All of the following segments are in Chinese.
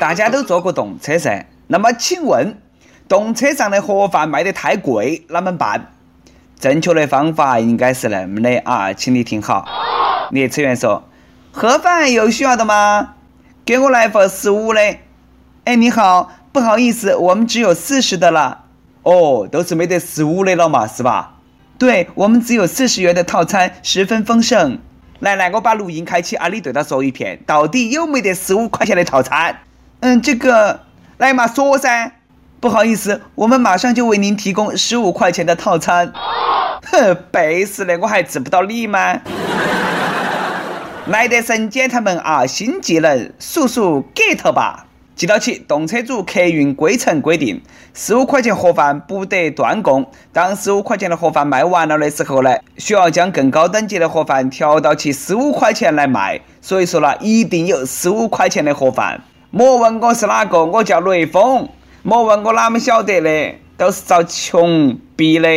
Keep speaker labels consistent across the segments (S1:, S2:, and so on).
S1: 大家都坐过动车噻，那么请问，动车上的盒饭卖得太贵，啷么办？正确的方法应该是那么的啊，请你听好。列车员说：“盒饭有需要的吗？给我来份十五的。”哎，你好，不好意思，我们只有四十的了。哦，都是没得十五的了嘛，是吧？对，我们只有四十元的套餐，十分丰盛。来来，我把录音开启啊，你对他说一遍，到底有没得十五块钱的套餐？嗯，这个来嘛说噻，不好意思，我们马上就为您提供十五块钱的套餐。哼，背死的，我还治不到你吗？来得神监他们啊，新技能，速速 get 吧！记到起，动车组客运规程规定，十五块钱盒饭不得断供。当十五块钱的盒饭卖完了的时候呢，需要将更高等级的盒饭调到起十五块钱来卖。所以说呢，一定有十五块钱的盒饭。莫问我是哪个，我叫雷锋。莫问我哪么晓得的，都是遭穷逼的。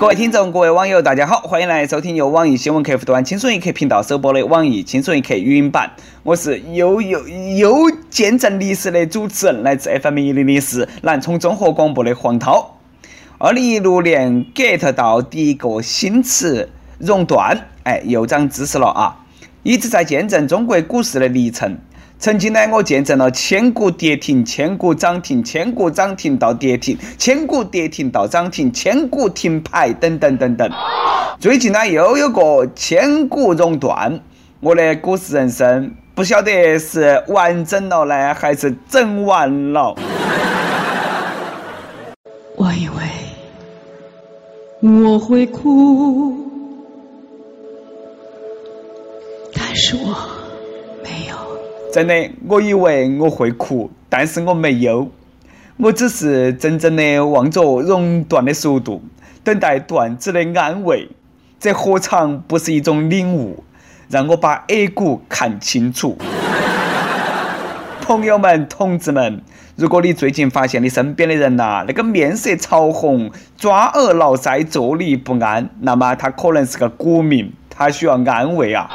S1: 各位听众，各位网友，大家好，欢迎来收听由网易新闻客户端“轻松一刻”频道首播的网易轻松一刻语音版。我是又又又见证历史的主持人，来自 FM 一零零四南充综合广播的黄涛。二零一六年 get 到第一个新词“熔断”。哎，又长知识了啊！一直在见证中国股市的历程。曾经呢，我见证了千股跌停、千股涨停、千股涨停到跌停、千股跌停到涨停、千股停牌等等等等。最近呢，又有个千股熔断，我的股市人生不晓得是完整了呢，还是整完了。
S2: 我以为我会哭。但是我，
S1: 真的，我以为我会哭，但是我没有，我只是真正的望着熔断的速度，等待段子的安慰。这何尝不是一种领悟？让我把 A 股看清楚。朋友们、同志们，如果你最近发现你身边的人呐，那个面色潮红、抓耳挠腮、坐立不安，那么他可能是个股民，他需要安慰啊。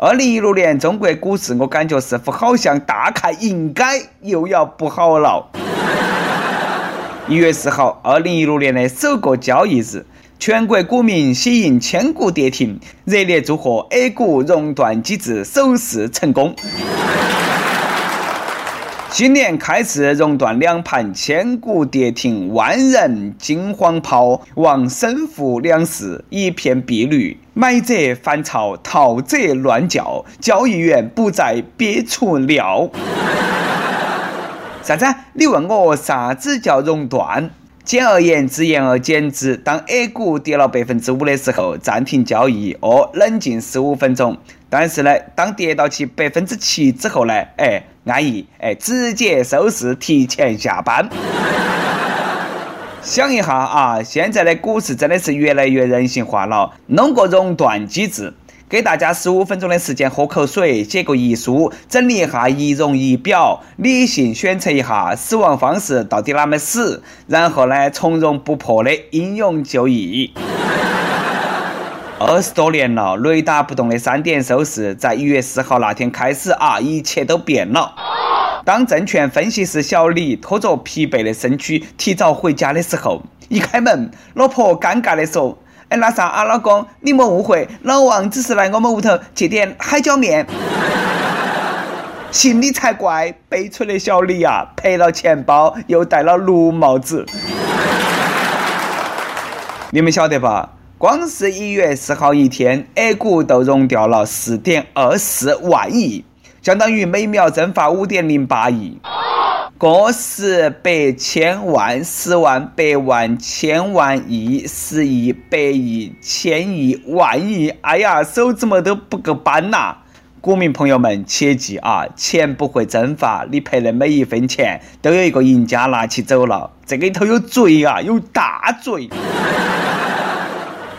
S1: 二零一六年中国股市，我感觉似乎好像大概应该又要不好了。一月四号，二零一六年的首个交易日，全国股民喜迎千股跌停，热烈祝贺 A 股熔断机制首次成功。今年开市，熔断两盘，千股跌停，万人惊慌抛，望深沪两市一片碧绿。买者烦躁，逃者乱叫，交易员不再憋出尿。啥子？你问我啥子叫熔断？简而言之，言而简之，当 A 股跌了百分之五的时候，暂停交易，哦，冷静十五分钟。但是呢，当跌到其百分之七之后呢，哎，安逸，哎，直接收市，提前下班。想一下啊，现在的股市真的是越来越人性化了，弄个熔断机制。给大家十五分钟的时间喝口水，写个遗书，整理一下仪容仪表，理性选择一下死亡方式到底哪么死，然后呢从容不迫的英勇就义。二十多年了，雷打不动的三点收市，在一月四号那天开始啊，一切都变了。当证券分析师小李拖着疲惫的身躯提早回家的时候，一开门，老婆尴尬的说。哎，那啥啊，老公，你莫误会，老王只是来我们屋头借点海椒面。信你才怪，悲催的小李呀，赔了钱包，又戴了绿帽子。你们晓得吧？光是一月四号一天，A 股都融掉了四点二四万亿，相当于每秒蒸发五点零八亿。个十百千万十万百万千万亿十亿百亿千亿万亿，哎呀，手指么都不够扳呐！股民朋友们切记啊，钱不会蒸发，你赔的每一分钱都有一个赢家拿起走了，这个里头有罪啊，有大罪！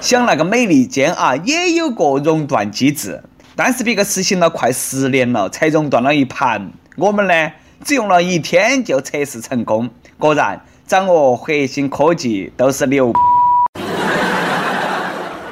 S1: 想那个美利坚啊，也有个熔断机制，但是别个实行了快十年了，才熔断了一盘，我们呢？只用了一天就测试成功，果然掌握核心科技都是牛。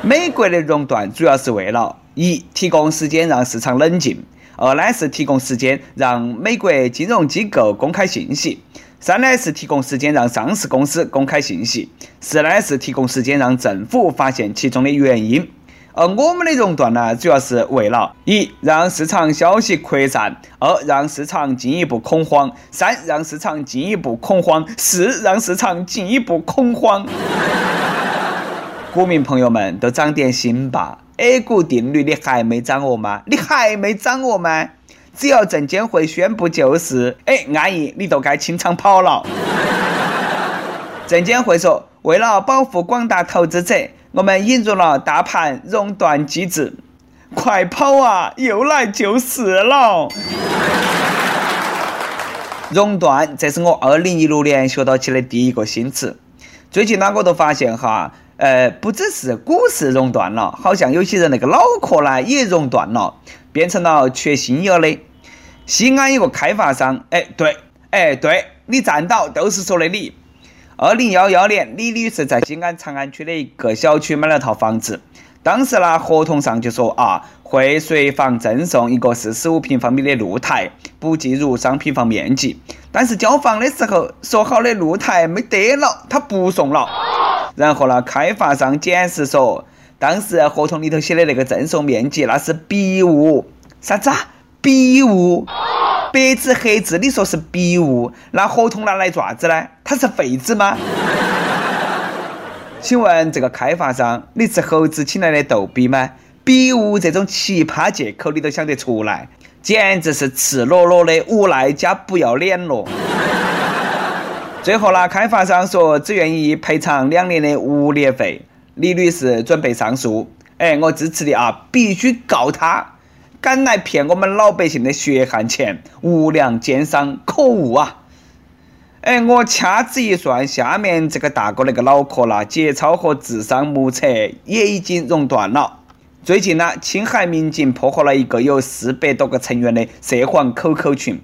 S1: 美国的熔断主要是为了一提供时间让市场冷静，二呢是提供时间让美国金融机构公开信息，三呢是提供时间让上市公司公开信息，四呢是提供时间让政府发现其中的原因。而我们的熔断呢，主要是为了一让市场消息扩散，二让市场进一步恐慌，三让市场进一步恐慌，四让市场进一步恐慌。股民朋友们都长点心吧！A 股定律你还没掌握吗？你还没掌握吗？只要证监会宣布救市，哎，安逸你都该清仓跑了。证监会说，为了保护广大投资者。我们引入了大盘熔断机制，快跑啊！又来救市了。熔断，这是我二零一六年学到起的第一个新词。最近呢，我都发现哈，呃，不只是股市熔断了，好像有些人那个脑壳呢也熔断了，变成了缺心眼的。西安有个开发商，哎，对，哎，对你站到都是说的你。二零幺幺年，李女士在西安长安区的一个小区买了套房子。当时呢，合同上就说啊，会随房赠送一个四十五平方米的露台，不计入商品房面积。但是交房的时候说好的露台没得了，他不送了。然后呢，开发商解释说，当时合同里头写的那个赠送面积那是笔误，啥子啊？笔误。白纸黑字，你说是笔误，那合同拿来做啥子呢？它是废纸吗？请问这个开发商，你是猴子请来的逗比吗？笔误这种奇葩借口你都想得出来，简直是赤裸裸的无赖加不要脸咯！最后呢，开发商说只愿意赔偿两年的物业费。李女士准备上诉，哎，我支持的啊，必须告他。敢来骗我们老百姓的血汗钱，无良奸商，可恶啊！哎，我掐指一算，下面这个大哥那个脑壳啦，节操和智商目测也已经熔断了。最近呢，青海民警破获了一个有四百多个成员的涉黄 QQ 群。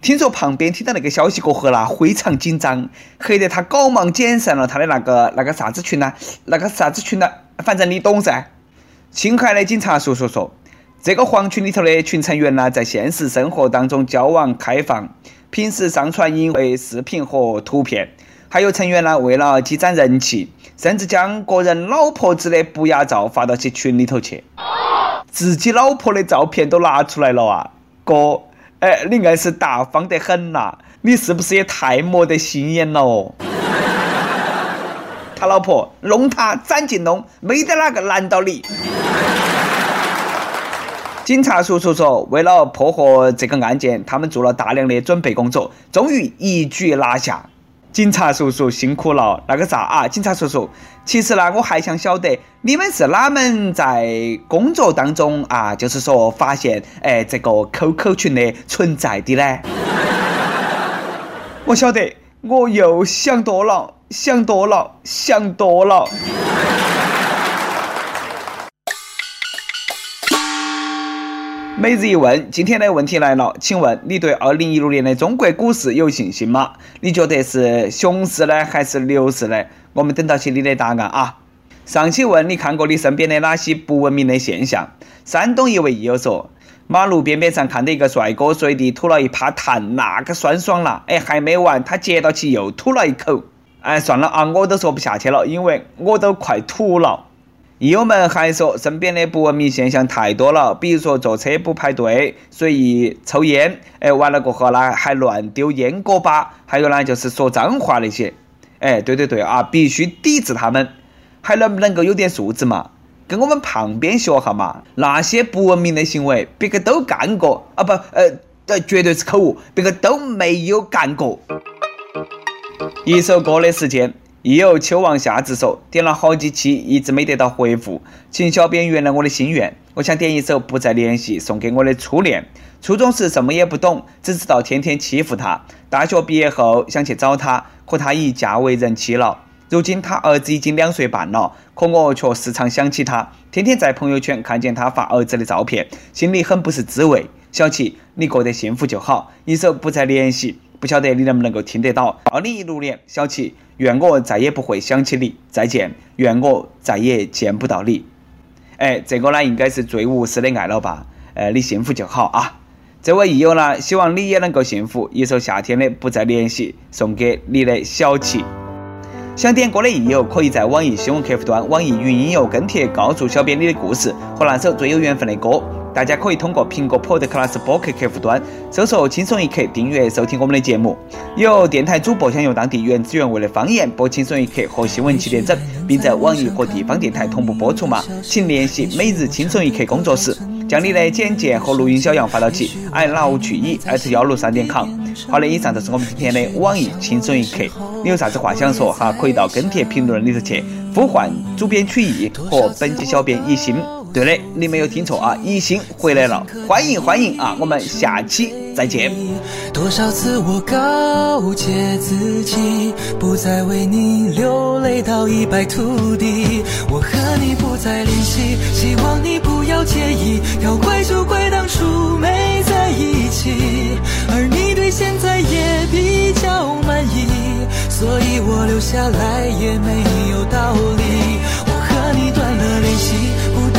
S1: 听说旁边听到那个消息过后啦，非常紧张，黑得他赶忙解散了他的那个那个啥子群呢？那个啥子群呢？反正你懂噻。青海的警察叔叔说。这个黄群里头的群成员呢，在现实生活当中交往开放，平时上传淫秽视频和图片，还有成员呢，为了积攒人气，甚至将个人老婆子的不雅照发到其群里头去，自己老婆的照片都拿出来了啊！哥，哎，你硬是大方得很呐，你是不是也太没得心眼了哦？他老婆弄他斩尽弄，没得哪个拦到你。警察叔叔说：“为了破获这个案件，他们做了大量的准备工作，终于一举拿下。警察叔叔辛苦了。那个啥啊，警察叔叔，其实呢，我还想晓得你们是哪门在工作当中啊，就是说发现哎这个 QQ 群的存在的呢？我晓得，我又想多了，想多了，想多了。”每日一问，今天的问题来了，请问你对二零一六年的中国股市有信心吗？你觉得是熊市呢，还是牛市呢？我们等到起你的答案啊！上期问你看过你身边的哪些不文明的现象？山东一位益友说，马路边边上看到一个帅哥随地吐了一趴痰，那个酸爽了。哎，还没完，他接到起又吐了一口。哎，算了啊，我都说不下去了，因为我都快吐了。友们还说，身边的不文明现象太多了，比如说坐车不排队、随意抽烟，哎，完了过后呢还乱丢烟锅巴，还有呢就是说脏话那些，哎，对对对啊，必须抵制他们，还能不能够有点素质嘛？跟我们旁边学哈嘛，那些不文明的行为，别个都干过啊，不，呃，呃，绝对是口误，别个都没有干过。一首歌的时间。亦有秋望夏至说，点了好几期，一直没得到回复，请小编原谅我的心愿。我想点一首《不再联系》，送给我的初恋。初中时什么也不懂，只知道天天欺负他。大学毕业后想去找他，可他已嫁为人妻了。如今他儿子已经两岁半了，可我却时常想起他，天天在朋友圈看见他发儿子的照片，心里很不是滋味。小琪，你过得幸福就好。一首《不再联系》，不晓得你能不能够听得到？二零一六年，小齐，愿我再也不会想起你，再见，愿我再也见不到你。哎，这个呢，应该是最无私的爱了吧？呃，你幸福就好啊。这位益友呢，希望你也能够幸福。一首夏天的不再联系，送给你的小齐。想点歌的益友，可以在网易新闻客户端、网易云音乐跟帖告诉小编你的故事和那首最有缘分的歌。大家可以通过苹果 Podcast 播客客户端搜索“轻松一刻”订阅收听我们的节目。有电台主播想用当地原汁原味的方言播《轻松一刻》和新闻七点整，并在网易和地方电台同步播出吗？请联系每日轻松一刻工作室，将你的简介和录音小样发到其 i love 去一幺六三点 com。好的，以上就是我们今天的网易轻松一刻。你有啥子话想说哈？可以到跟帖评论里头去呼唤主编曲艺和本期小编一心。对的，你没有听错啊，一心回来了，欢迎欢迎啊！我们下期再见。
S3: 多少次我告诫自己，不再为你流泪到一败涂地。我和你不再联系，希望你不要介意。要怪就怪当初没在一起，而你对现在也比较满意，所以我留下来也没有道理。我和你断了联系。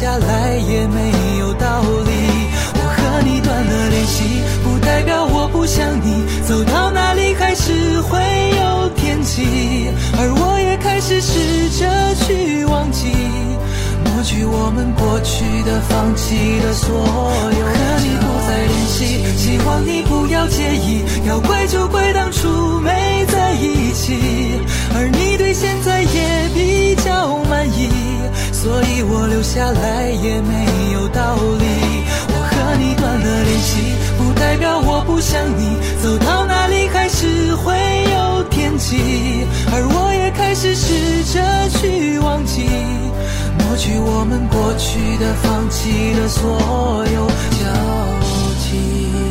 S3: 下来我们过去的、放弃的所有，和你不再联系，希望你不要介意。要怪就怪当初没在一起，而你对现在也比较满意，所以我留下来也没有道理。我和你断去我们过去的、放弃的所有交集。